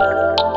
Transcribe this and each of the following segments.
you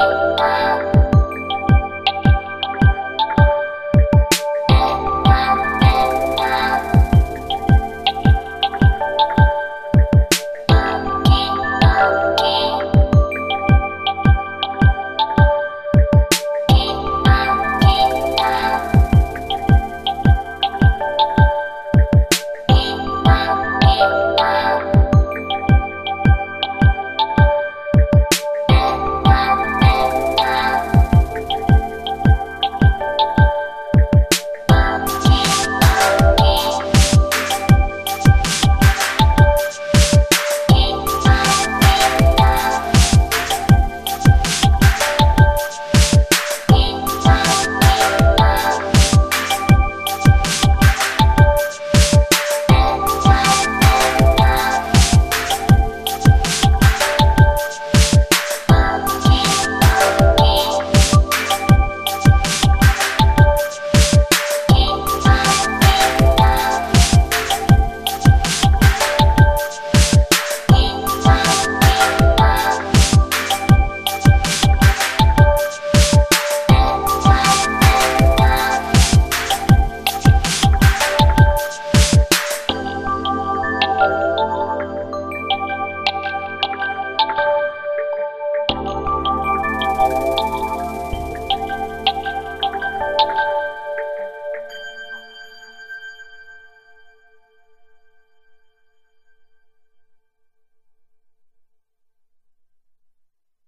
Música Bye.